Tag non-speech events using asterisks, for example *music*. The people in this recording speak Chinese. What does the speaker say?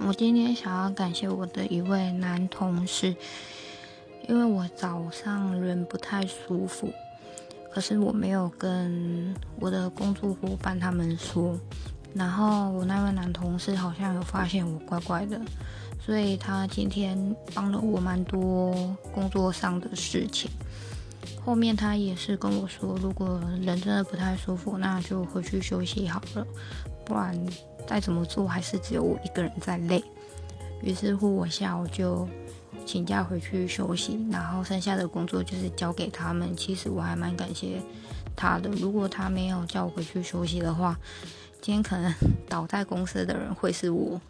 我今天想要感谢我的一位男同事，因为我早上人不太舒服，可是我没有跟我的工作伙伴他们说，然后我那位男同事好像有发现我怪怪的，所以他今天帮了我蛮多工作上的事情。后面他也是跟我说，如果人真的不太舒服，那就回去休息好了，不然。再怎么做，还是只有我一个人在累。于是乎，我下午就请假回去休息，然后剩下的工作就是交给他们。其实我还蛮感谢他的。如果他没有叫我回去休息的话，今天可能 *laughs* 倒在公司的人会是我。